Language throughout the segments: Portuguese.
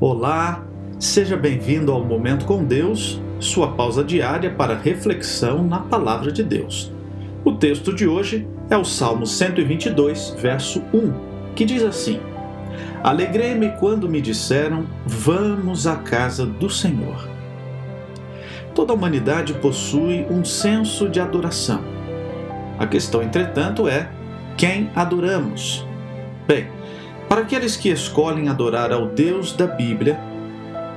Olá, seja bem-vindo ao Momento com Deus, sua pausa diária para reflexão na Palavra de Deus. O texto de hoje é o Salmo 122, verso 1, que diz assim: Alegrei-me quando me disseram, vamos à casa do Senhor. Toda a humanidade possui um senso de adoração. A questão, entretanto, é quem adoramos. Bem, para aqueles que escolhem adorar ao Deus da Bíblia,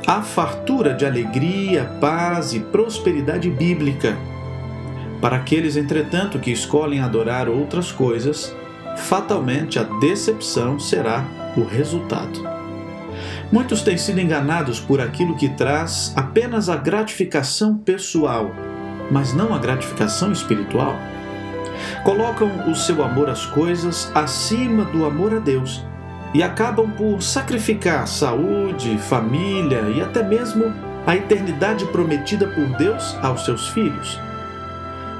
há fartura de alegria, paz e prosperidade bíblica. Para aqueles, entretanto, que escolhem adorar outras coisas, fatalmente a decepção será o resultado. Muitos têm sido enganados por aquilo que traz apenas a gratificação pessoal, mas não a gratificação espiritual. Colocam o seu amor às coisas acima do amor a Deus e acabam por sacrificar saúde, família e até mesmo a eternidade prometida por Deus aos seus filhos.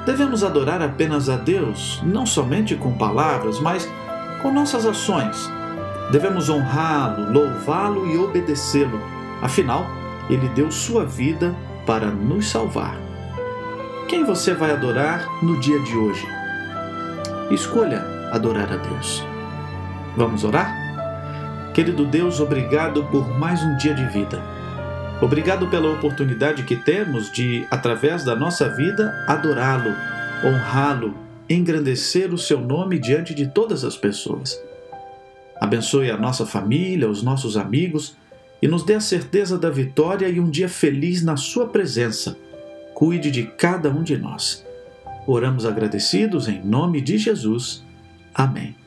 Devemos adorar apenas a Deus, não somente com palavras, mas com nossas ações. Devemos honrá-lo, louvá-lo e obedecê-lo. Afinal, ele deu sua vida para nos salvar. Quem você vai adorar no dia de hoje? Escolha adorar a Deus. Vamos orar? Querido Deus, obrigado por mais um dia de vida. Obrigado pela oportunidade que temos de, através da nossa vida, adorá-lo, honrá-lo, engrandecer o seu nome diante de todas as pessoas. Abençoe a nossa família, os nossos amigos e nos dê a certeza da vitória e um dia feliz na Sua presença. Cuide de cada um de nós. Oramos agradecidos em nome de Jesus. Amém.